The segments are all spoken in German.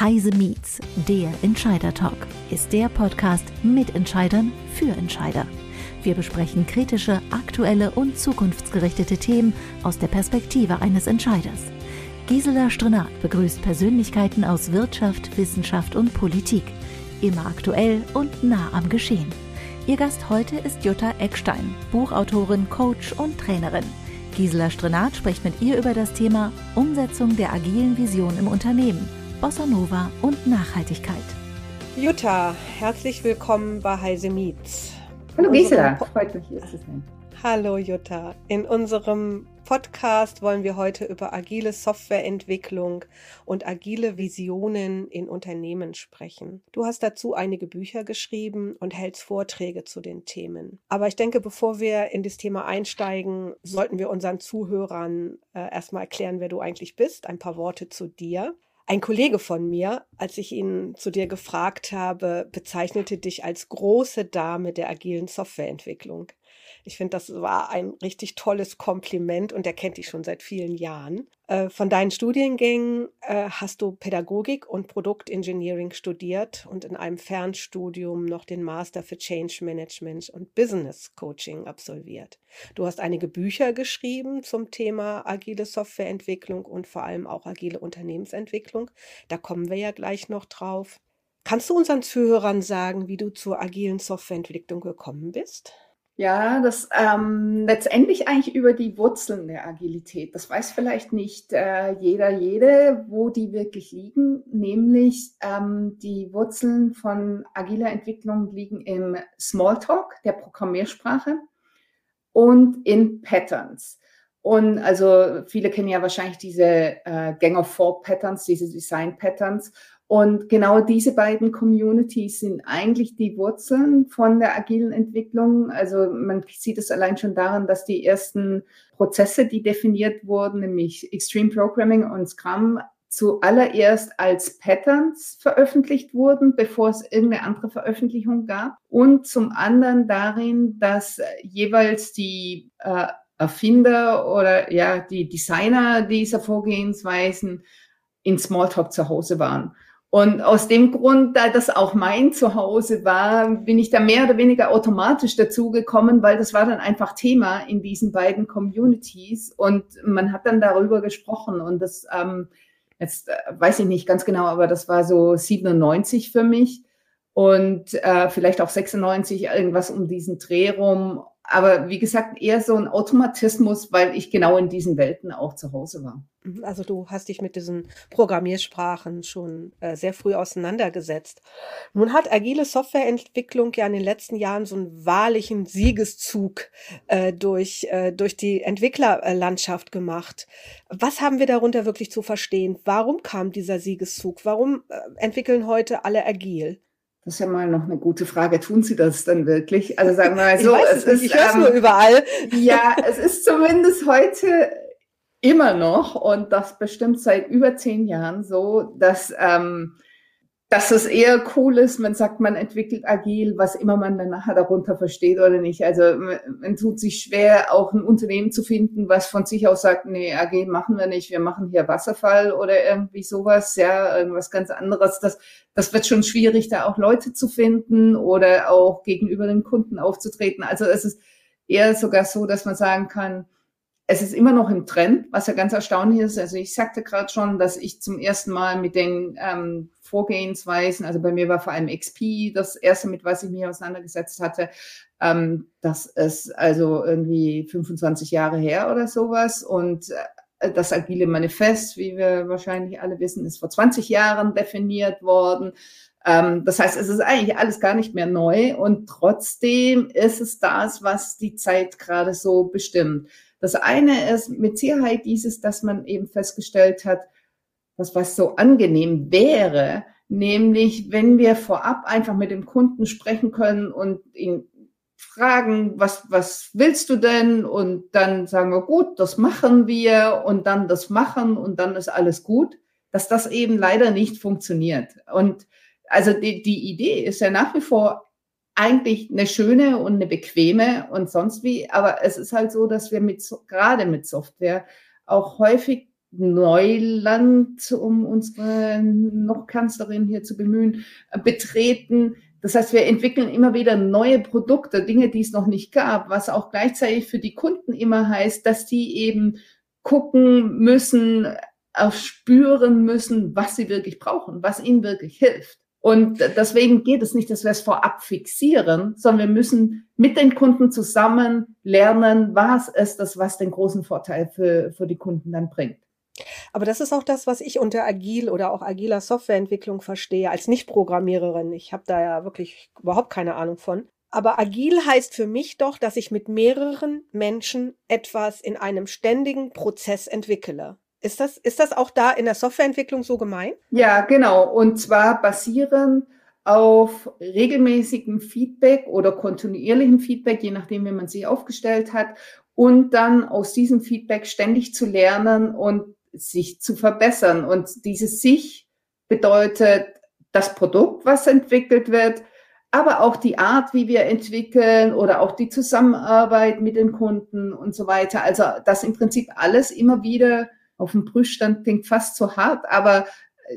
Heise Meets, der Entscheider Talk, ist der Podcast mit Entscheidern für Entscheider. Wir besprechen kritische, aktuelle und zukunftsgerichtete Themen aus der Perspektive eines Entscheiders. Gisela Strenat begrüßt Persönlichkeiten aus Wirtschaft, Wissenschaft und Politik. Immer aktuell und nah am Geschehen. Ihr Gast heute ist Jutta Eckstein, Buchautorin, Coach und Trainerin. Gisela Strenat spricht mit ihr über das Thema Umsetzung der agilen Vision im Unternehmen – Bossa Nova und Nachhaltigkeit. Jutta, herzlich willkommen bei Heise Meets. Hallo Gisela, freut mich hier zu sein. Hallo Jutta. In unserem Podcast wollen wir heute über agile Softwareentwicklung und agile Visionen in Unternehmen sprechen. Du hast dazu einige Bücher geschrieben und hältst Vorträge zu den Themen. Aber ich denke, bevor wir in das Thema einsteigen, sollten wir unseren Zuhörern äh, erstmal erklären, wer du eigentlich bist. Ein paar Worte zu dir. Ein Kollege von mir, als ich ihn zu dir gefragt habe, bezeichnete dich als große Dame der agilen Softwareentwicklung. Ich finde, das war ein richtig tolles Kompliment und er kennt dich schon seit vielen Jahren. Äh, von deinen Studiengängen äh, hast du Pädagogik und Produktengineering studiert und in einem Fernstudium noch den Master für Change Management und Business Coaching absolviert. Du hast einige Bücher geschrieben zum Thema agile Softwareentwicklung und vor allem auch agile Unternehmensentwicklung. Da kommen wir ja gleich noch drauf. Kannst du unseren Zuhörern sagen, wie du zur agilen Softwareentwicklung gekommen bist? Ja, das ähm, letztendlich eigentlich über die Wurzeln der Agilität. Das weiß vielleicht nicht äh, jeder, jede, wo die wirklich liegen. Nämlich ähm, die Wurzeln von agiler Entwicklung liegen im Smalltalk, der Programmiersprache, und in Patterns. Und also viele kennen ja wahrscheinlich diese äh, Gang of Four Patterns, diese Design Patterns. Und genau diese beiden Communities sind eigentlich die Wurzeln von der agilen Entwicklung. Also man sieht es allein schon daran, dass die ersten Prozesse, die definiert wurden, nämlich Extreme Programming und Scrum, zuallererst als Patterns veröffentlicht wurden, bevor es irgendeine andere Veröffentlichung gab. Und zum anderen darin, dass jeweils die äh, Erfinder oder ja die Designer dieser Vorgehensweisen in Smalltalk zu Hause waren. Und aus dem Grund, da das auch mein Zuhause war, bin ich da mehr oder weniger automatisch dazugekommen, weil das war dann einfach Thema in diesen beiden Communities und man hat dann darüber gesprochen und das, ähm, jetzt äh, weiß ich nicht ganz genau, aber das war so 97 für mich und äh, vielleicht auch 96, irgendwas um diesen Dreh rum. Aber wie gesagt, eher so ein Automatismus, weil ich genau in diesen Welten auch zu Hause war. Mhm, also du hast dich mit diesen Programmiersprachen schon äh, sehr früh auseinandergesetzt. Nun hat agile Softwareentwicklung ja in den letzten Jahren so einen wahrlichen Siegeszug äh, durch, äh, durch die Entwicklerlandschaft gemacht. Was haben wir darunter wirklich zu verstehen? Warum kam dieser Siegeszug? Warum äh, entwickeln heute alle agil? Das ist ja mal noch eine gute Frage. Tun Sie das dann wirklich? Also sagen wir mal so, es, es ist, ich höre es ähm, nur überall. Ja, es ist zumindest heute immer noch und das bestimmt seit über zehn Jahren so, dass ähm, dass es eher cool ist, man sagt, man entwickelt agil, was immer man dann nachher darunter versteht oder nicht. Also man tut sich schwer, auch ein Unternehmen zu finden, was von sich aus sagt, nee, agil machen wir nicht, wir machen hier Wasserfall oder irgendwie sowas, ja, irgendwas ganz anderes. Das, das wird schon schwierig, da auch Leute zu finden oder auch gegenüber den Kunden aufzutreten. Also es ist eher sogar so, dass man sagen kann, es ist immer noch im Trend, was ja ganz erstaunlich ist. Also ich sagte gerade schon, dass ich zum ersten Mal mit den ähm, Vorgehensweisen, also bei mir war vor allem XP das erste, mit was ich mich auseinandergesetzt hatte. Ähm, das ist also irgendwie 25 Jahre her oder sowas. Und äh, das agile Manifest, wie wir wahrscheinlich alle wissen, ist vor 20 Jahren definiert worden. Ähm, das heißt, es ist eigentlich alles gar nicht mehr neu und trotzdem ist es das, was die Zeit gerade so bestimmt. Das eine ist mit Sicherheit dieses, dass man eben festgestellt hat, was, was so angenehm wäre, nämlich wenn wir vorab einfach mit dem Kunden sprechen können und ihn fragen, was, was willst du denn? Und dann sagen wir, gut, das machen wir und dann das machen und dann ist alles gut, dass das eben leider nicht funktioniert. Und also die, die Idee ist ja nach wie vor eigentlich eine schöne und eine bequeme und sonst wie. Aber es ist halt so, dass wir mit, gerade mit Software auch häufig Neuland, um unsere noch Kanzlerin hier zu bemühen, betreten. Das heißt, wir entwickeln immer wieder neue Produkte, Dinge, die es noch nicht gab, was auch gleichzeitig für die Kunden immer heißt, dass die eben gucken müssen, auch spüren müssen, was sie wirklich brauchen, was ihnen wirklich hilft. Und deswegen geht es nicht, dass wir es vorab fixieren, sondern wir müssen mit den Kunden zusammen lernen, was ist das, was den großen Vorteil für, für die Kunden dann bringt. Aber das ist auch das, was ich unter agil oder auch agiler Softwareentwicklung verstehe, als Nicht-Programmiererin. Ich habe da ja wirklich überhaupt keine Ahnung von. Aber agil heißt für mich doch, dass ich mit mehreren Menschen etwas in einem ständigen Prozess entwickle. Ist das, ist das auch da in der Softwareentwicklung so gemein? Ja, genau. Und zwar basierend auf regelmäßigem Feedback oder kontinuierlichem Feedback, je nachdem, wie man sich aufgestellt hat. Und dann aus diesem Feedback ständig zu lernen und sich zu verbessern. Und dieses sich bedeutet das Produkt, was entwickelt wird, aber auch die Art, wie wir entwickeln oder auch die Zusammenarbeit mit den Kunden und so weiter. Also das im Prinzip alles immer wieder auf den Prüfstand klingt fast zu hart, aber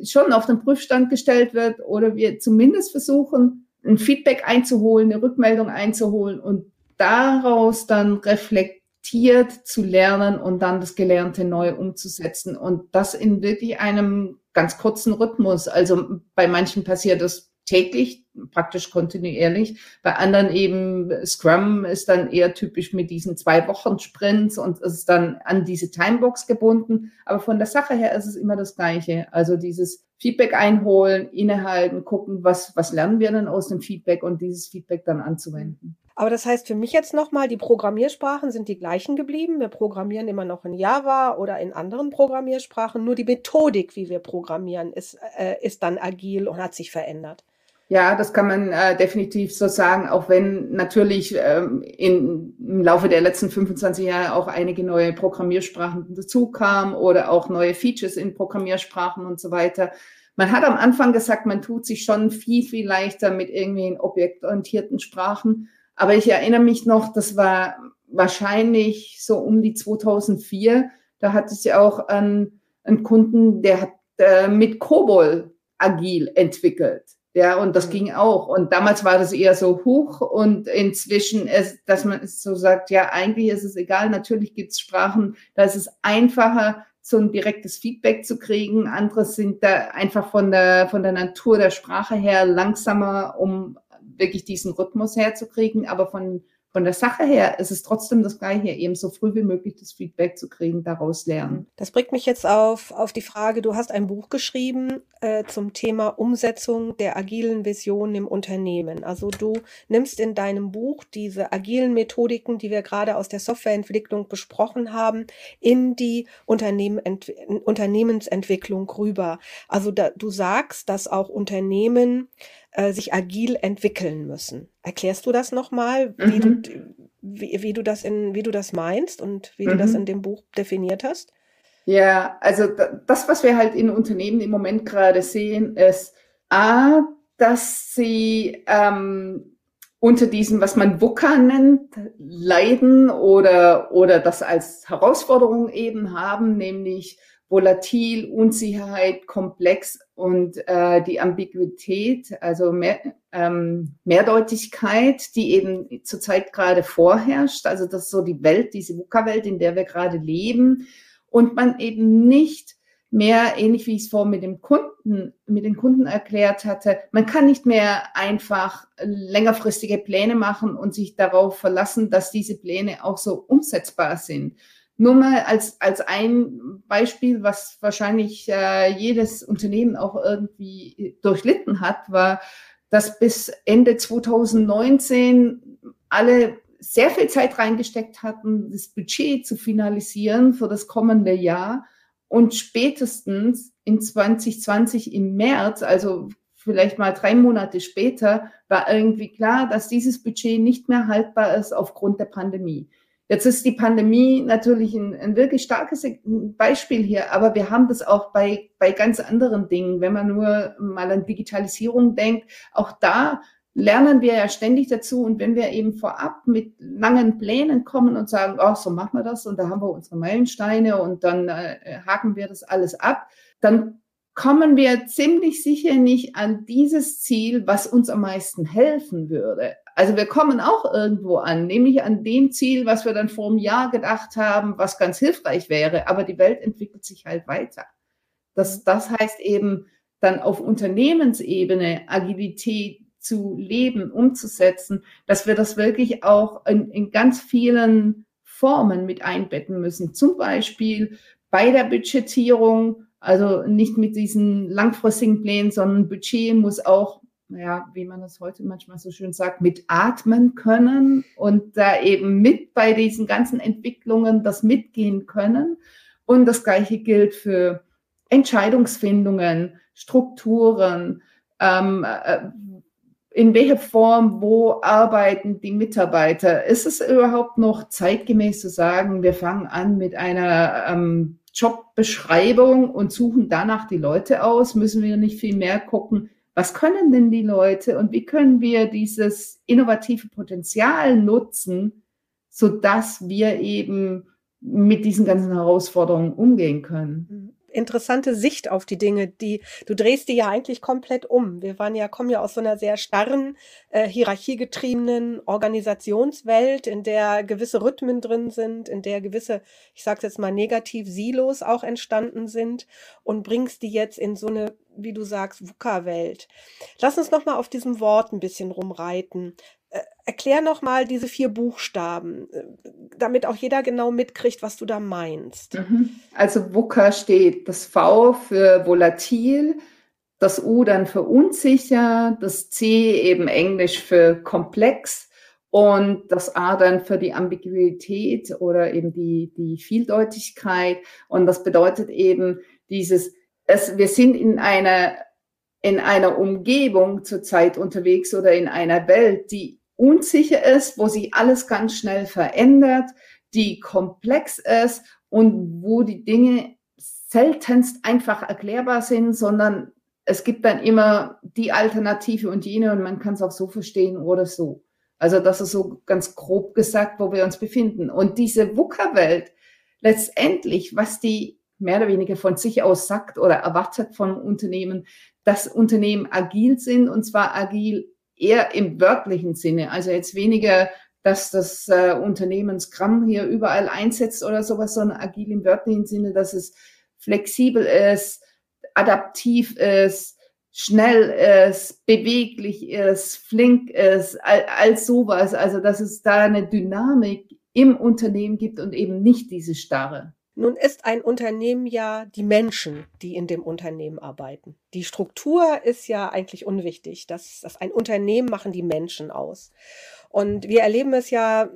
schon auf den Prüfstand gestellt wird oder wir zumindest versuchen, ein Feedback einzuholen, eine Rückmeldung einzuholen und daraus dann reflektiert zu lernen und dann das Gelernte neu umzusetzen und das in wirklich einem ganz kurzen Rhythmus. Also bei manchen passiert das täglich, praktisch kontinuierlich. Bei anderen eben Scrum ist dann eher typisch mit diesen zwei Wochen Sprints und ist dann an diese Timebox gebunden. Aber von der Sache her ist es immer das Gleiche. Also dieses Feedback einholen, innehalten, gucken, was, was lernen wir denn aus dem Feedback und dieses Feedback dann anzuwenden. Aber das heißt für mich jetzt nochmal, die Programmiersprachen sind die gleichen geblieben. Wir programmieren immer noch in Java oder in anderen Programmiersprachen. Nur die Methodik, wie wir programmieren, ist, äh, ist dann agil und hat sich verändert. Ja, das kann man äh, definitiv so sagen, auch wenn natürlich ähm, in, im Laufe der letzten 25 Jahre auch einige neue Programmiersprachen dazu kamen oder auch neue Features in Programmiersprachen und so weiter. Man hat am Anfang gesagt, man tut sich schon viel, viel leichter mit irgendwelchen objektorientierten Sprachen. Aber ich erinnere mich noch, das war wahrscheinlich so um die 2004. Da hatte ich auch einen, einen Kunden, der hat äh, mit Kobol agil entwickelt. Ja, und das mhm. ging auch. Und damals war das eher so hoch und inzwischen ist, dass man so sagt, ja, eigentlich ist es egal. Natürlich gibt es Sprachen, da ist es einfacher, so ein direktes Feedback zu kriegen. Andere sind da einfach von der, von der Natur der Sprache her langsamer, um wirklich diesen Rhythmus herzukriegen. Aber von, von der Sache her ist es trotzdem das Gleiche, eben so früh wie möglich das Feedback zu kriegen, daraus lernen. Das bringt mich jetzt auf, auf die Frage, du hast ein Buch geschrieben äh, zum Thema Umsetzung der agilen Visionen im Unternehmen. Also du nimmst in deinem Buch diese agilen Methodiken, die wir gerade aus der Softwareentwicklung besprochen haben, in die Unternehmen, Unternehmensentwicklung rüber. Also da, du sagst, dass auch Unternehmen äh, sich agil entwickeln müssen. Erklärst du das nochmal, wie, mhm. du, wie, wie, du das in, wie du das meinst und wie mhm. du das mhm. in dem Buch definiert hast? Ja, also das, was wir halt in Unternehmen im Moment gerade sehen, ist A, dass sie ähm, unter diesem, was man VUCA nennt, leiden oder, oder das als Herausforderung eben haben, nämlich volatil, Unsicherheit, komplex und äh, die Ambiguität, also mehr, ähm, Mehrdeutigkeit, die eben zurzeit gerade vorherrscht. Also das ist so die Welt, diese VUCA-Welt, in der wir gerade leben. Und man eben nicht mehr, ähnlich wie ich es vorhin mit dem Kunden, mit den Kunden erklärt hatte, man kann nicht mehr einfach längerfristige Pläne machen und sich darauf verlassen, dass diese Pläne auch so umsetzbar sind. Nur mal als, als ein Beispiel, was wahrscheinlich äh, jedes Unternehmen auch irgendwie durchlitten hat, war, dass bis Ende 2019 alle sehr viel Zeit reingesteckt hatten, das Budget zu finalisieren für das kommende Jahr. Und spätestens in 2020 im März, also vielleicht mal drei Monate später, war irgendwie klar, dass dieses Budget nicht mehr haltbar ist aufgrund der Pandemie. Jetzt ist die Pandemie natürlich ein, ein, wirklich starkes Beispiel hier, aber wir haben das auch bei, bei ganz anderen Dingen. Wenn man nur mal an Digitalisierung denkt, auch da lernen wir ja ständig dazu. Und wenn wir eben vorab mit langen Plänen kommen und sagen, oh, so machen wir das und da haben wir unsere Meilensteine und dann äh, haken wir das alles ab, dann kommen wir ziemlich sicher nicht an dieses Ziel, was uns am meisten helfen würde. Also wir kommen auch irgendwo an, nämlich an dem Ziel, was wir dann vor einem Jahr gedacht haben, was ganz hilfreich wäre. Aber die Welt entwickelt sich halt weiter. Das, das heißt eben dann auf Unternehmensebene Agilität zu leben, umzusetzen, dass wir das wirklich auch in, in ganz vielen Formen mit einbetten müssen. Zum Beispiel bei der Budgetierung, also nicht mit diesen langfristigen Plänen, sondern Budget muss auch, ja, wie man das heute manchmal so schön sagt, mit atmen können und da eben mit bei diesen ganzen Entwicklungen das mitgehen können. Und das Gleiche gilt für Entscheidungsfindungen, Strukturen, ähm, äh, in welcher Form, wo arbeiten die Mitarbeiter? Ist es überhaupt noch zeitgemäß zu sagen, wir fangen an mit einer ähm, Jobbeschreibung und suchen danach die Leute aus? Müssen wir nicht viel mehr gucken, was können denn die Leute und wie können wir dieses innovative Potenzial nutzen, sodass wir eben mit diesen ganzen Herausforderungen umgehen können? Interessante Sicht auf die Dinge, die du drehst die ja eigentlich komplett um. Wir waren ja kommen ja aus so einer sehr starren äh, hierarchiegetriebenen Organisationswelt, in der gewisse Rhythmen drin sind, in der gewisse, ich sage jetzt mal negativ Silos auch entstanden sind und bringst die jetzt in so eine wie du sagst, VUCA-Welt. Lass uns noch mal auf diesem Wort ein bisschen rumreiten. Äh, erklär noch mal diese vier Buchstaben, äh, damit auch jeder genau mitkriegt, was du da meinst. Mhm. Also VUCA steht das V für volatil, das U dann für unsicher, das C eben Englisch für komplex und das A dann für die Ambiguität oder eben die, die Vieldeutigkeit. Und das bedeutet eben dieses, es, wir sind in einer in einer Umgebung zurzeit unterwegs oder in einer Welt, die unsicher ist, wo sich alles ganz schnell verändert, die komplex ist und wo die Dinge seltenst einfach erklärbar sind, sondern es gibt dann immer die Alternative und jene und man kann es auch so verstehen oder so. Also das ist so ganz grob gesagt, wo wir uns befinden. Und diese VUCA-Welt, letztendlich, was die mehr oder weniger von sich aus sagt oder erwartet von Unternehmen, dass Unternehmen agil sind und zwar agil eher im wörtlichen Sinne. Also jetzt weniger, dass das äh, Unternehmen hier überall einsetzt oder sowas, sondern agil im wörtlichen Sinne, dass es flexibel ist, adaptiv ist, schnell ist, beweglich ist, flink ist, all, all sowas. Also dass es da eine Dynamik im Unternehmen gibt und eben nicht diese Starre. Nun ist ein Unternehmen ja die Menschen, die in dem Unternehmen arbeiten. Die Struktur ist ja eigentlich unwichtig. Das, das ein Unternehmen machen die Menschen aus. Und wir erleben es ja,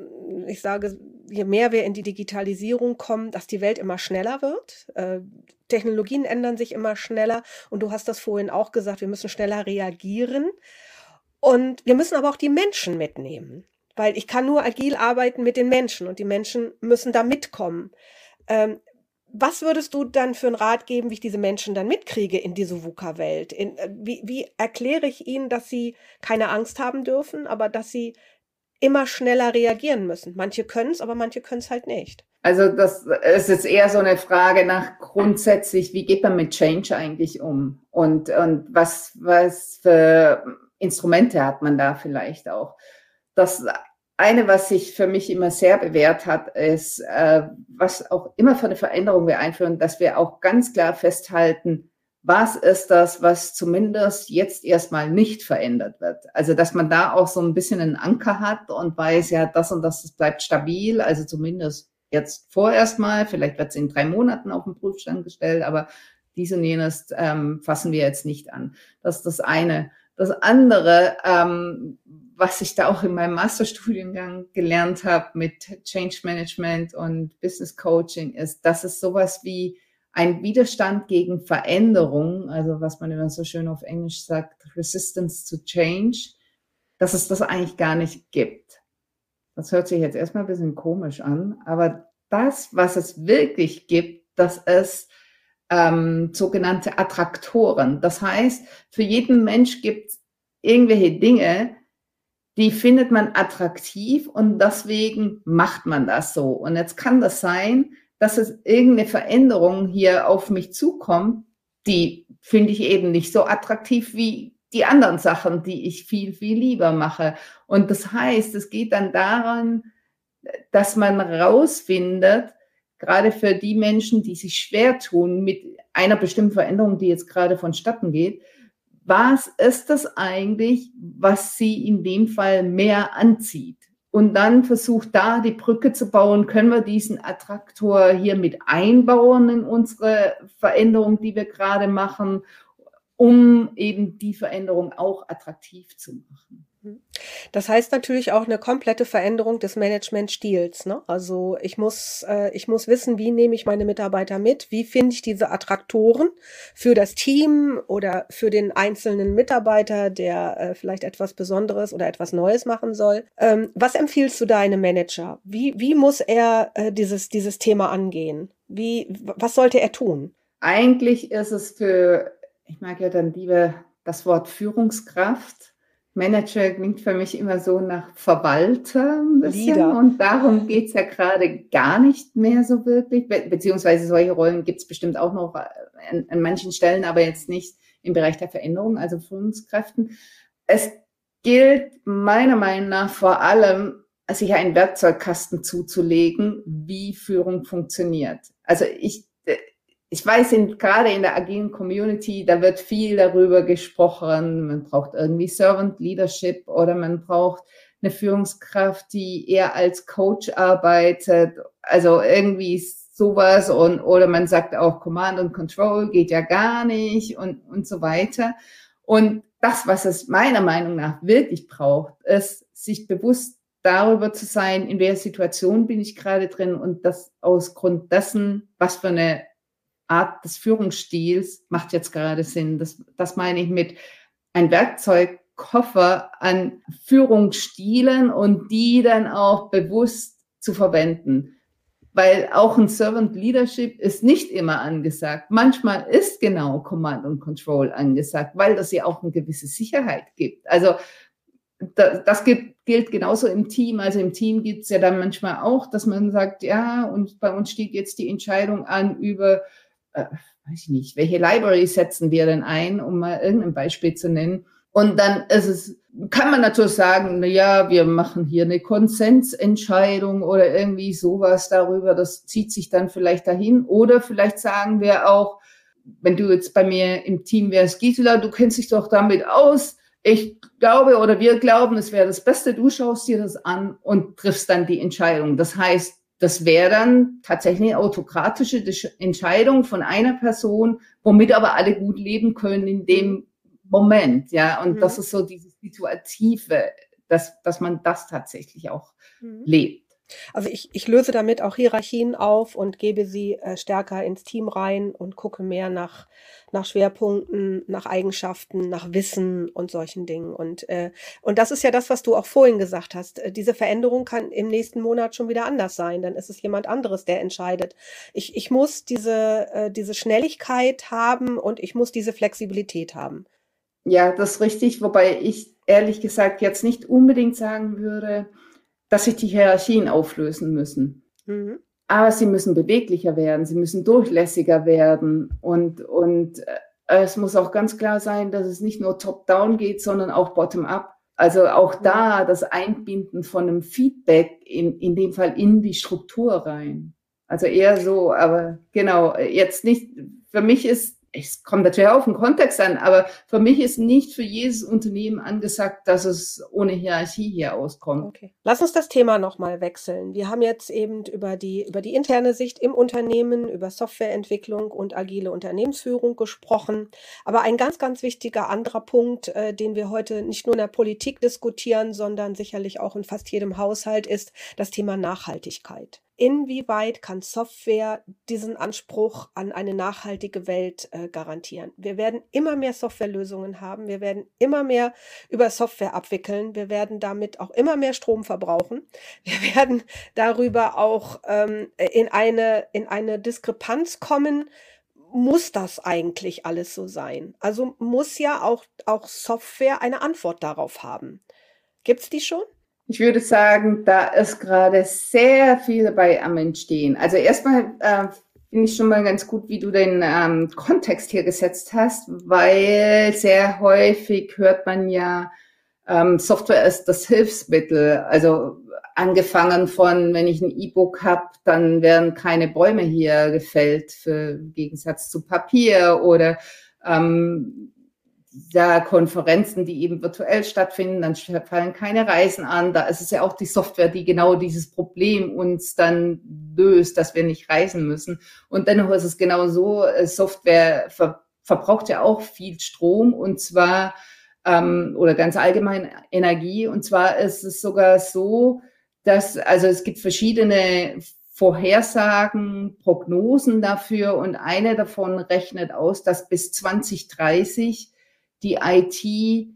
ich sage, je mehr wir in die Digitalisierung kommen, dass die Welt immer schneller wird. Äh, Technologien ändern sich immer schneller. Und du hast das vorhin auch gesagt, wir müssen schneller reagieren. Und wir müssen aber auch die Menschen mitnehmen. Weil ich kann nur agil arbeiten mit den Menschen und die Menschen müssen da mitkommen. Ähm, was würdest du dann für einen Rat geben, wie ich diese Menschen dann mitkriege in diese VUCA-Welt? Äh, wie, wie erkläre ich ihnen, dass sie keine Angst haben dürfen, aber dass sie immer schneller reagieren müssen? Manche können es, aber manche können es halt nicht. Also das ist jetzt eher so eine Frage nach grundsätzlich, wie geht man mit Change eigentlich um? Und, und was, was für Instrumente hat man da vielleicht auch? Das eine, was sich für mich immer sehr bewährt hat, ist, äh, was auch immer für eine Veränderung wir einführen, dass wir auch ganz klar festhalten, was ist das, was zumindest jetzt erstmal nicht verändert wird. Also, dass man da auch so ein bisschen einen Anker hat und weiß, ja, das und das, das bleibt stabil, also zumindest jetzt vorerst mal, vielleicht wird es in drei Monaten auf den Prüfstand gestellt, aber dies und jenes ähm, fassen wir jetzt nicht an. Das ist das eine. Das andere, ähm, was ich da auch in meinem Masterstudiengang gelernt habe mit Change Management und Business Coaching, ist, dass es sowas wie ein Widerstand gegen Veränderung, also was man immer so schön auf Englisch sagt, Resistance to Change, dass es das eigentlich gar nicht gibt. Das hört sich jetzt erstmal ein bisschen komisch an, aber das, was es wirklich gibt, dass es ähm, sogenannte Attraktoren. Das heißt, für jeden Mensch gibt es irgendwelche Dinge, die findet man attraktiv und deswegen macht man das so. Und jetzt kann das sein, dass es irgendeine Veränderung hier auf mich zukommt, die finde ich eben nicht so attraktiv wie die anderen Sachen, die ich viel, viel lieber mache. Und das heißt, es geht dann daran, dass man rausfindet, gerade für die Menschen, die sich schwer tun mit einer bestimmten Veränderung, die jetzt gerade vonstatten geht, was ist das eigentlich, was sie in dem Fall mehr anzieht? Und dann versucht da die Brücke zu bauen, können wir diesen Attraktor hier mit einbauen in unsere Veränderung, die wir gerade machen, um eben die Veränderung auch attraktiv zu machen. Das heißt natürlich auch eine komplette Veränderung des Managementstils. Ne? Also ich muss, äh, ich muss wissen, wie nehme ich meine Mitarbeiter mit, wie finde ich diese Attraktoren für das Team oder für den einzelnen Mitarbeiter, der äh, vielleicht etwas Besonderes oder etwas Neues machen soll. Ähm, was empfiehlst du deinem Manager? Wie, wie muss er äh, dieses, dieses Thema angehen? Wie, was sollte er tun? Eigentlich ist es für, ich mag ja dann lieber das Wort Führungskraft Manager klingt für mich immer so nach Verwalter ein bisschen. Leader. Und darum geht es ja gerade gar nicht mehr so wirklich. Be beziehungsweise solche Rollen gibt es bestimmt auch noch an, an, manchen Stellen, aber jetzt nicht im Bereich der Veränderung, also Führungskräften. Es gilt meiner Meinung nach vor allem, sich einen Werkzeugkasten zuzulegen, wie Führung funktioniert. Also ich ich weiß, in, gerade in der agilen Community, da wird viel darüber gesprochen. Man braucht irgendwie Servant Leadership oder man braucht eine Führungskraft, die eher als Coach arbeitet. Also irgendwie sowas und, oder man sagt auch Command and Control geht ja gar nicht und, und so weiter. Und das, was es meiner Meinung nach wirklich braucht, ist, sich bewusst darüber zu sein, in welcher Situation bin ich gerade drin und das aus Grund dessen, was für eine Art des Führungsstils macht jetzt gerade Sinn. Das, das meine ich mit ein Werkzeugkoffer an Führungsstilen und die dann auch bewusst zu verwenden. Weil auch ein Servant Leadership ist nicht immer angesagt. Manchmal ist genau Command und Control angesagt, weil das ja auch eine gewisse Sicherheit gibt. Also das, das gibt, gilt genauso im Team. Also im Team gibt es ja dann manchmal auch, dass man sagt, ja, und bei uns steht jetzt die Entscheidung an über äh, weiß ich nicht, welche Library setzen wir denn ein, um mal irgendein Beispiel zu nennen. Und dann ist es, kann man natürlich sagen, na ja, wir machen hier eine Konsensentscheidung oder irgendwie sowas darüber. Das zieht sich dann vielleicht dahin. Oder vielleicht sagen wir auch, wenn du jetzt bei mir im Team wärst, Gisela, du kennst dich doch damit aus. Ich glaube oder wir glauben, es wäre das Beste. Du schaust dir das an und triffst dann die Entscheidung. Das heißt, das wäre dann tatsächlich eine autokratische Entscheidung von einer Person, womit aber alle gut leben können in dem Moment, ja. Und mhm. das ist so dieses Situative, dass, dass man das tatsächlich auch mhm. lebt. Also ich, ich löse damit auch Hierarchien auf und gebe sie äh, stärker ins Team rein und gucke mehr nach, nach Schwerpunkten, nach Eigenschaften, nach Wissen und solchen Dingen. Und, äh, und das ist ja das, was du auch vorhin gesagt hast. Äh, diese Veränderung kann im nächsten Monat schon wieder anders sein. Dann ist es jemand anderes, der entscheidet. Ich, ich muss diese, äh, diese Schnelligkeit haben und ich muss diese Flexibilität haben. Ja, das ist richtig. Wobei ich ehrlich gesagt jetzt nicht unbedingt sagen würde, dass sich die Hierarchien auflösen müssen. Mhm. Aber sie müssen beweglicher werden, sie müssen durchlässiger werden und, und äh, es muss auch ganz klar sein, dass es nicht nur top-down geht, sondern auch bottom-up. Also auch da das Einbinden von einem Feedback in, in dem Fall in die Struktur rein. Also eher so, aber genau, jetzt nicht, für mich ist es kommt natürlich auf den Kontext an, aber für mich ist nicht für jedes Unternehmen angesagt, dass es ohne Hierarchie hier auskommt. Okay. Lass uns das Thema nochmal wechseln. Wir haben jetzt eben über die, über die interne Sicht im Unternehmen, über Softwareentwicklung und agile Unternehmensführung gesprochen. Aber ein ganz, ganz wichtiger anderer Punkt, äh, den wir heute nicht nur in der Politik diskutieren, sondern sicherlich auch in fast jedem Haushalt ist das Thema Nachhaltigkeit inwieweit kann Software diesen Anspruch an eine nachhaltige Welt äh, garantieren? Wir werden immer mehr Softwarelösungen haben. Wir werden immer mehr über Software abwickeln. Wir werden damit auch immer mehr Strom verbrauchen. Wir werden darüber auch ähm, in eine, in eine Diskrepanz kommen. Muss das eigentlich alles so sein? Also muss ja auch, auch Software eine Antwort darauf haben. Gibt es die schon? Ich würde sagen, da ist gerade sehr viel dabei am Entstehen. Also erstmal äh, finde ich schon mal ganz gut, wie du den ähm, Kontext hier gesetzt hast, weil sehr häufig hört man ja, ähm, Software ist das Hilfsmittel. Also angefangen von, wenn ich ein E-Book habe, dann werden keine Bäume hier gefällt, für, im Gegensatz zu Papier oder ähm, ja, Konferenzen, die eben virtuell stattfinden, dann fallen keine Reisen an. Da ist es ja auch die Software, die genau dieses Problem uns dann löst, dass wir nicht reisen müssen. Und dennoch ist es genau so, äh, Software ver verbraucht ja auch viel Strom und zwar ähm, oder ganz allgemein Energie. Und zwar ist es sogar so, dass, also es gibt verschiedene Vorhersagen, Prognosen dafür und eine davon rechnet aus, dass bis 2030 die IT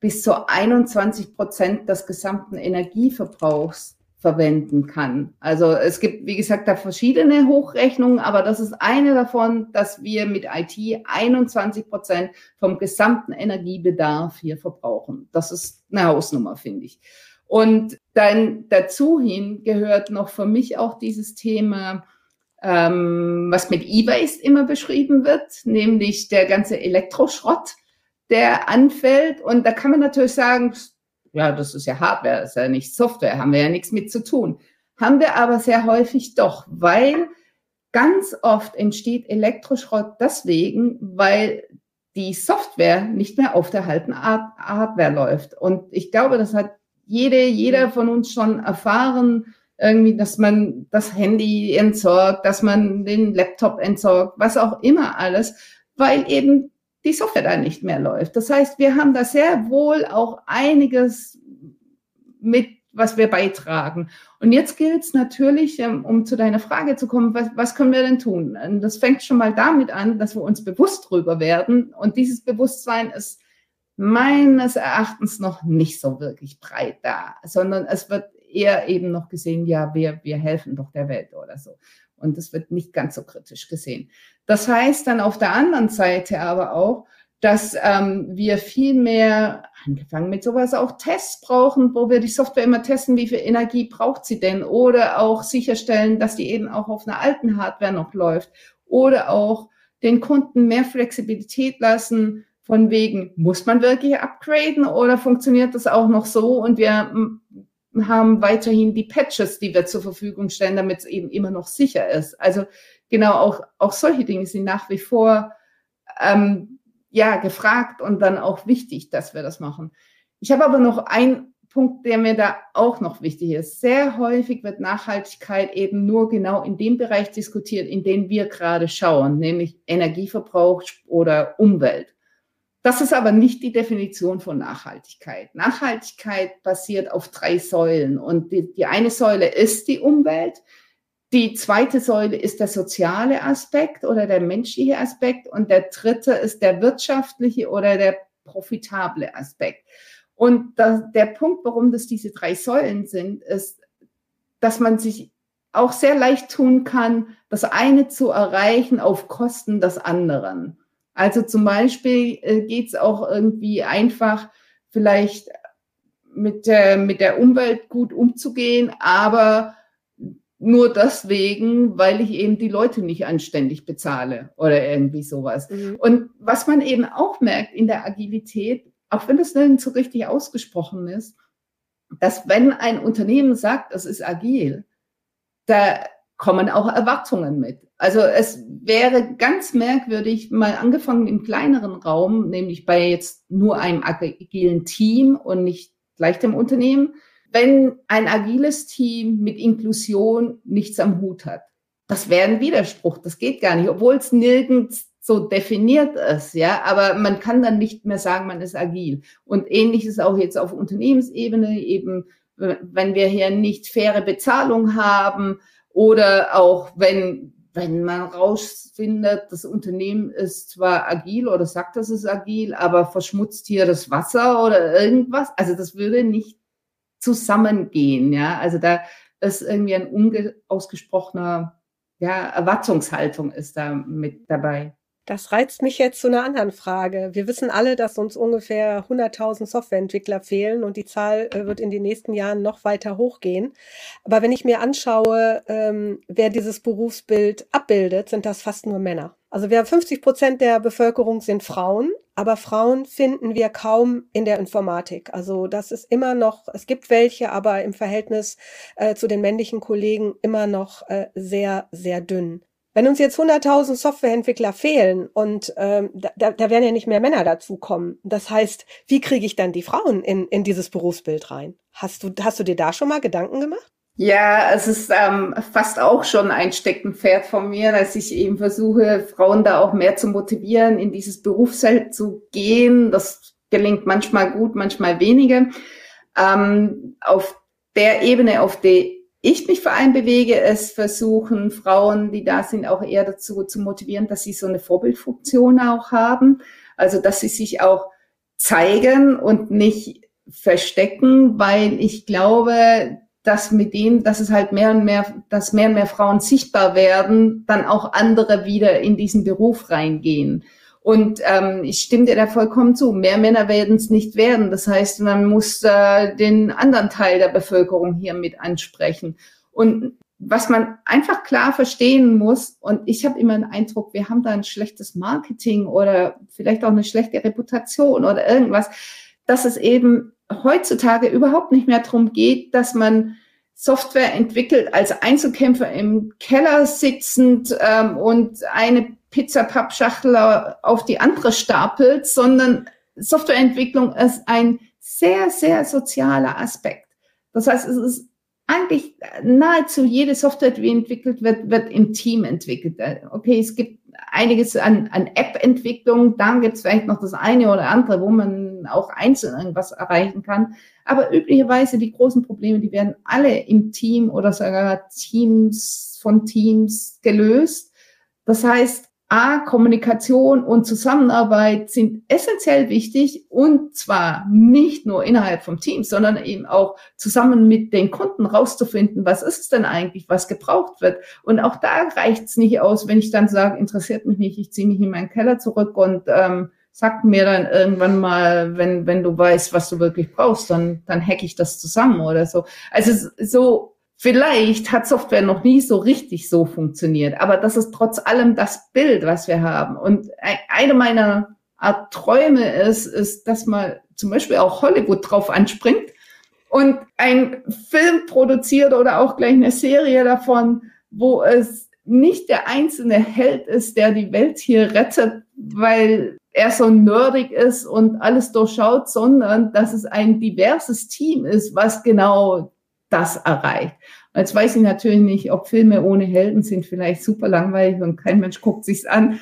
bis zu 21 Prozent des gesamten Energieverbrauchs verwenden kann. Also es gibt, wie gesagt, da verschiedene Hochrechnungen, aber das ist eine davon, dass wir mit IT 21 Prozent vom gesamten Energiebedarf hier verbrauchen. Das ist eine Hausnummer, finde ich. Und dann dazu hin gehört noch für mich auch dieses Thema, ähm, was mit E-Waste immer beschrieben wird, nämlich der ganze Elektroschrott der anfällt. Und da kann man natürlich sagen, ja, das ist ja Hardware, das ist ja nicht Software, haben wir ja nichts mit zu tun. Haben wir aber sehr häufig doch, weil ganz oft entsteht Elektroschrott deswegen, weil die Software nicht mehr auf der alten Hardware läuft. Und ich glaube, das hat jede, jeder von uns schon erfahren, irgendwie, dass man das Handy entsorgt, dass man den Laptop entsorgt, was auch immer alles, weil eben die Software dann nicht mehr läuft. Das heißt, wir haben da sehr wohl auch einiges mit, was wir beitragen. Und jetzt gilt es natürlich, ähm, um zu deiner Frage zu kommen, was, was können wir denn tun? Und das fängt schon mal damit an, dass wir uns bewusst drüber werden. Und dieses Bewusstsein ist meines Erachtens noch nicht so wirklich breit da, sondern es wird eher eben noch gesehen, ja, wir, wir helfen doch der Welt oder so. Und das wird nicht ganz so kritisch gesehen. Das heißt dann auf der anderen Seite aber auch, dass ähm, wir viel mehr, angefangen mit sowas, auch Tests brauchen, wo wir die Software immer testen, wie viel Energie braucht sie denn, oder auch sicherstellen, dass die eben auch auf einer alten Hardware noch läuft, oder auch den Kunden mehr Flexibilität lassen, von wegen, muss man wirklich upgraden oder funktioniert das auch noch so? Und wir haben weiterhin die Patches, die wir zur Verfügung stellen, damit es eben immer noch sicher ist. Also genau auch, auch solche Dinge sind nach wie vor ähm, ja gefragt und dann auch wichtig, dass wir das machen. Ich habe aber noch einen Punkt, der mir da auch noch wichtig ist. Sehr häufig wird Nachhaltigkeit eben nur genau in dem Bereich diskutiert, in dem wir gerade schauen, nämlich Energieverbrauch oder Umwelt. Das ist aber nicht die Definition von Nachhaltigkeit. Nachhaltigkeit basiert auf drei Säulen und die, die eine Säule ist die Umwelt. Die zweite Säule ist der soziale Aspekt oder der menschliche Aspekt und der dritte ist der wirtschaftliche oder der profitable Aspekt. Und das, der Punkt, warum das diese drei Säulen sind, ist, dass man sich auch sehr leicht tun kann, das eine zu erreichen auf Kosten des anderen. Also zum Beispiel äh, geht es auch irgendwie einfach, vielleicht mit der, mit der Umwelt gut umzugehen, aber nur deswegen, weil ich eben die Leute nicht anständig bezahle oder irgendwie sowas. Mhm. Und was man eben auch merkt in der Agilität, auch wenn das nirgends so richtig ausgesprochen ist, dass wenn ein Unternehmen sagt, es ist agil, da kommen auch Erwartungen mit. Also es wäre ganz merkwürdig, mal angefangen im kleineren Raum, nämlich bei jetzt nur einem agilen Team und nicht gleich dem Unternehmen, wenn ein agiles Team mit Inklusion nichts am Hut hat. Das wäre ein Widerspruch, das geht gar nicht, obwohl es nirgends so definiert ist, ja, aber man kann dann nicht mehr sagen, man ist agil. Und ähnlich ist auch jetzt auf Unternehmensebene eben, wenn wir hier nicht faire Bezahlung haben, oder auch wenn, wenn man rausfindet, das Unternehmen ist zwar agil oder sagt, dass es agil, aber verschmutzt hier das Wasser oder irgendwas. Also das würde nicht zusammengehen. Ja, also da ist irgendwie ein unausgesprochener ja, Erwartungshaltung ist da mit dabei. Das reizt mich jetzt zu einer anderen Frage. Wir wissen alle, dass uns ungefähr 100.000 Softwareentwickler fehlen und die Zahl äh, wird in den nächsten Jahren noch weiter hochgehen. Aber wenn ich mir anschaue, ähm, wer dieses Berufsbild abbildet, sind das fast nur Männer. Also wir haben 50 Prozent der Bevölkerung sind Frauen, aber Frauen finden wir kaum in der Informatik. Also das ist immer noch, es gibt welche, aber im Verhältnis äh, zu den männlichen Kollegen immer noch äh, sehr, sehr dünn. Wenn uns jetzt 100.000 Softwareentwickler fehlen und ähm, da, da werden ja nicht mehr Männer dazukommen, das heißt, wie kriege ich dann die Frauen in, in dieses Berufsbild rein? Hast du, hast du dir da schon mal Gedanken gemacht? Ja, es ist ähm, fast auch schon ein Steckenpferd von mir, dass ich eben versuche, Frauen da auch mehr zu motivieren, in dieses Berufsfeld zu gehen. Das gelingt manchmal gut, manchmal weniger. Ähm, auf der Ebene, auf der ich mich vor allem bewege, es versuchen Frauen, die da sind, auch eher dazu zu motivieren, dass sie so eine Vorbildfunktion auch haben. Also, dass sie sich auch zeigen und nicht verstecken, weil ich glaube, dass mit dem, dass es halt mehr und mehr, dass mehr und mehr Frauen sichtbar werden, dann auch andere wieder in diesen Beruf reingehen. Und ähm, ich stimme dir da vollkommen zu. Mehr Männer werden es nicht werden. Das heißt, man muss äh, den anderen Teil der Bevölkerung hier mit ansprechen. Und was man einfach klar verstehen muss, und ich habe immer den Eindruck, wir haben da ein schlechtes Marketing oder vielleicht auch eine schlechte Reputation oder irgendwas, dass es eben heutzutage überhaupt nicht mehr darum geht, dass man Software entwickelt als Einzelkämpfer im Keller sitzend ähm, und eine Pizzapappschachtel auf die andere stapelt, sondern Softwareentwicklung ist ein sehr, sehr sozialer Aspekt. Das heißt, es ist eigentlich nahezu jede Software, die entwickelt wird, wird im Team entwickelt. Okay, es gibt einiges an, an App-Entwicklung, dann gibt es vielleicht noch das eine oder andere, wo man auch einzeln irgendwas erreichen kann. Aber üblicherweise die großen Probleme, die werden alle im Team oder sogar Teams von Teams gelöst. Das heißt, A, Kommunikation und Zusammenarbeit sind essentiell wichtig und zwar nicht nur innerhalb vom Team, sondern eben auch zusammen mit den Kunden rauszufinden, was ist es denn eigentlich, was gebraucht wird. Und auch da reicht es nicht aus, wenn ich dann sage, interessiert mich nicht, ich ziehe mich in meinen Keller zurück und ähm, sag mir dann irgendwann mal, wenn, wenn du weißt, was du wirklich brauchst, dann, dann hack ich das zusammen oder so. Also so Vielleicht hat Software noch nie so richtig so funktioniert, aber das ist trotz allem das Bild, was wir haben. Und eine meiner Art Träume ist, ist, dass mal zum Beispiel auch Hollywood drauf anspringt und ein Film produziert oder auch gleich eine Serie davon, wo es nicht der einzelne Held ist, der die Welt hier rettet, weil er so nerdig ist und alles durchschaut, sondern dass es ein diverses Team ist, was genau das erreicht. Jetzt weiß ich natürlich nicht, ob Filme ohne Helden sind vielleicht super langweilig und kein Mensch guckt sich's an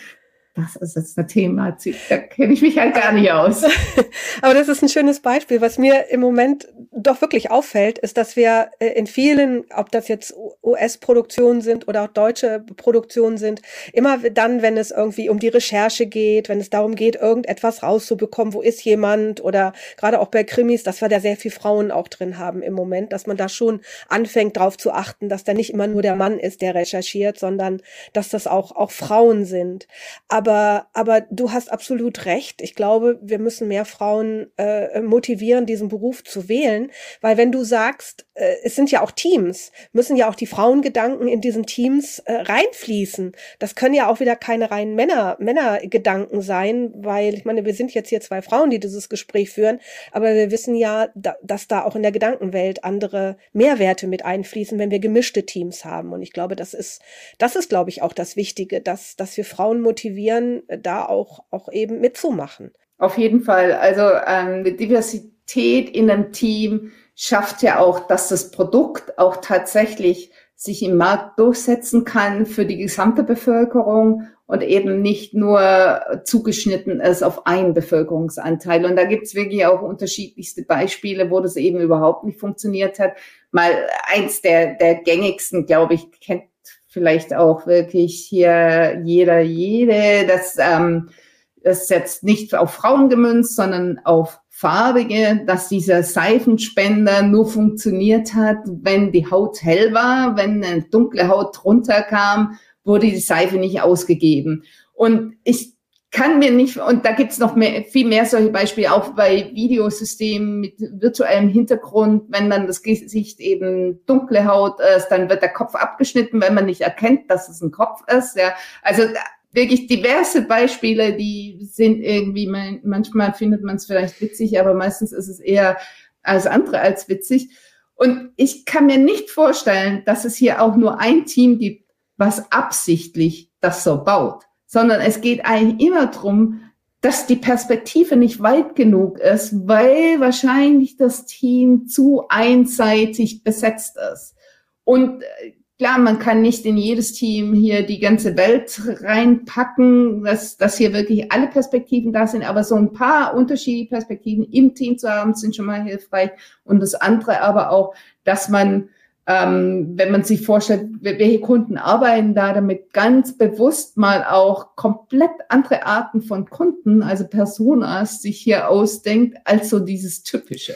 das ist jetzt ein Thema, da kenne ich mich halt gar nicht aus. Aber das ist ein schönes Beispiel. Was mir im Moment doch wirklich auffällt, ist, dass wir äh, in vielen, ob das jetzt US-Produktionen sind oder auch deutsche Produktionen sind, immer dann, wenn es irgendwie um die Recherche geht, wenn es darum geht, irgendetwas rauszubekommen, wo ist jemand oder gerade auch bei Krimis, dass wir da sehr viel Frauen auch drin haben im Moment, dass man da schon anfängt darauf zu achten, dass da nicht immer nur der Mann ist, der recherchiert, sondern dass das auch, auch Frauen sind. Aber aber, aber du hast absolut recht. Ich glaube, wir müssen mehr Frauen äh, motivieren, diesen Beruf zu wählen, weil wenn du sagst, äh, es sind ja auch Teams, müssen ja auch die Frauengedanken in diesen Teams äh, reinfließen. Das können ja auch wieder keine reinen Männer, Männergedanken sein, weil ich meine, wir sind jetzt hier zwei Frauen, die dieses Gespräch führen, aber wir wissen ja, da, dass da auch in der Gedankenwelt andere Mehrwerte mit einfließen, wenn wir gemischte Teams haben. Und ich glaube, das ist, das ist, glaube ich, auch das Wichtige, dass, dass wir Frauen motivieren, motivieren, da auch, auch eben mitzumachen. Auf jeden Fall. Also ähm, Diversität in einem Team schafft ja auch, dass das Produkt auch tatsächlich sich im Markt durchsetzen kann für die gesamte Bevölkerung und eben nicht nur zugeschnitten ist auf einen Bevölkerungsanteil. Und da gibt's wirklich auch unterschiedlichste Beispiele, wo das eben überhaupt nicht funktioniert hat. Mal eins der, der gängigsten, glaube ich, kennt vielleicht auch wirklich hier jeder, jede, das, ähm, das ist jetzt nicht auf Frauen gemünzt, sondern auf farbige, dass dieser Seifenspender nur funktioniert hat, wenn die Haut hell war, wenn eine dunkle Haut runterkam, wurde die Seife nicht ausgegeben. Und ich kann mir nicht, und da gibt's noch mehr, viel mehr solche Beispiele, auch bei Videosystemen mit virtuellem Hintergrund, wenn dann das Gesicht eben dunkle Haut ist, dann wird der Kopf abgeschnitten, wenn man nicht erkennt, dass es ein Kopf ist. Ja. Also wirklich diverse Beispiele, die sind irgendwie, manchmal findet man es vielleicht witzig, aber meistens ist es eher als andere als witzig. Und ich kann mir nicht vorstellen, dass es hier auch nur ein Team gibt, was absichtlich das so baut sondern es geht eigentlich immer darum, dass die Perspektive nicht weit genug ist, weil wahrscheinlich das Team zu einseitig besetzt ist. Und äh, klar, man kann nicht in jedes Team hier die ganze Welt reinpacken, dass, dass hier wirklich alle Perspektiven da sind, aber so ein paar unterschiedliche Perspektiven im Team zu haben, sind schon mal hilfreich. Und das andere aber auch, dass man ähm, wenn man sich vorstellt, welche Kunden arbeiten da damit ganz bewusst mal auch komplett andere Arten von Kunden, also Personas, sich hier ausdenkt, als so dieses typische.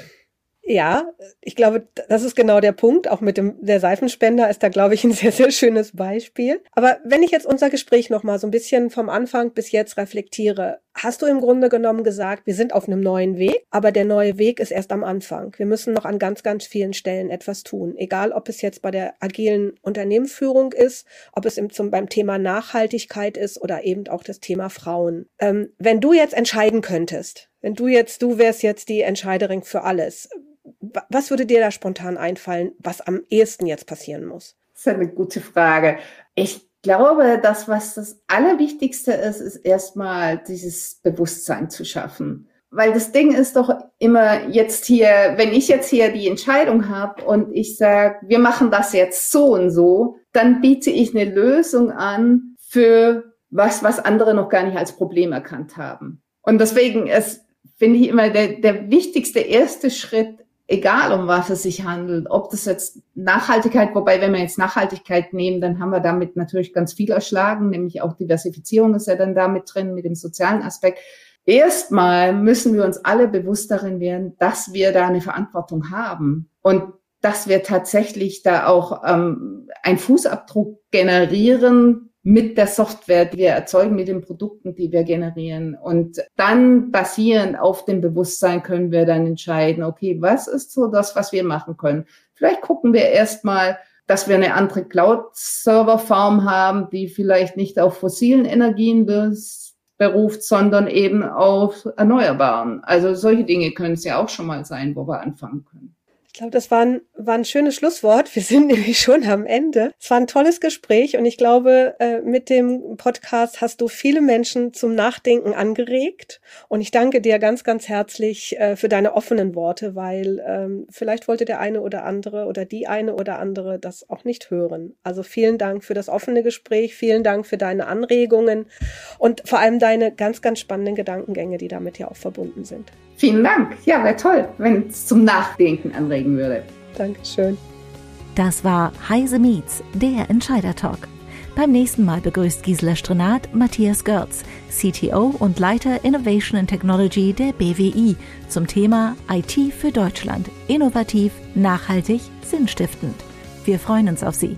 Ja, ich glaube, das ist genau der Punkt. Auch mit dem der Seifenspender ist da, glaube ich, ein sehr, sehr schönes Beispiel. Aber wenn ich jetzt unser Gespräch noch mal so ein bisschen vom Anfang bis jetzt reflektiere, hast du im Grunde genommen gesagt, wir sind auf einem neuen Weg, aber der neue Weg ist erst am Anfang. Wir müssen noch an ganz, ganz vielen Stellen etwas tun. Egal, ob es jetzt bei der agilen Unternehmensführung ist, ob es im, zum, beim Thema Nachhaltigkeit ist oder eben auch das Thema Frauen. Ähm, wenn du jetzt entscheiden könntest, wenn du jetzt, du wärst jetzt die Entscheiderin für alles, was würde dir da spontan einfallen, was am ehesten jetzt passieren muss? Das ist eine gute Frage. Ich glaube, das, was das Allerwichtigste ist, ist erstmal dieses Bewusstsein zu schaffen. Weil das Ding ist doch immer jetzt hier, wenn ich jetzt hier die Entscheidung habe und ich sage, wir machen das jetzt so und so, dann biete ich eine Lösung an für was, was andere noch gar nicht als Problem erkannt haben. Und deswegen ist, finde ich immer der, der wichtigste erste Schritt egal um was es sich handelt, ob das jetzt Nachhaltigkeit, wobei wenn wir jetzt Nachhaltigkeit nehmen, dann haben wir damit natürlich ganz viel erschlagen, nämlich auch Diversifizierung ist ja dann damit drin mit dem sozialen Aspekt. Erstmal müssen wir uns alle bewusst darin werden, dass wir da eine Verantwortung haben und dass wir tatsächlich da auch ähm, einen Fußabdruck generieren, mit der Software, die wir erzeugen, mit den Produkten, die wir generieren. Und dann basierend auf dem Bewusstsein können wir dann entscheiden, okay, was ist so das, was wir machen können? Vielleicht gucken wir erstmal, dass wir eine andere Cloud-Server-Farm haben, die vielleicht nicht auf fossilen Energien beruft, sondern eben auf erneuerbaren. Also solche Dinge können es ja auch schon mal sein, wo wir anfangen können. Ich glaube, das war ein, war ein schönes Schlusswort. Wir sind nämlich schon am Ende. Es war ein tolles Gespräch und ich glaube, äh, mit dem Podcast hast du viele Menschen zum Nachdenken angeregt. Und ich danke dir ganz, ganz herzlich äh, für deine offenen Worte, weil ähm, vielleicht wollte der eine oder andere oder die eine oder andere das auch nicht hören. Also vielen Dank für das offene Gespräch, vielen Dank für deine Anregungen und vor allem deine ganz, ganz spannenden Gedankengänge, die damit ja auch verbunden sind. Vielen Dank. Ja, wäre toll, wenn es zum Nachdenken anregen würde. Dankeschön. Das war Heise Meets, der Entscheider-Talk. Beim nächsten Mal begrüßt Gisela Strenat Matthias Görz, CTO und Leiter Innovation and Technology der BWI zum Thema IT für Deutschland. Innovativ, nachhaltig, sinnstiftend. Wir freuen uns auf Sie.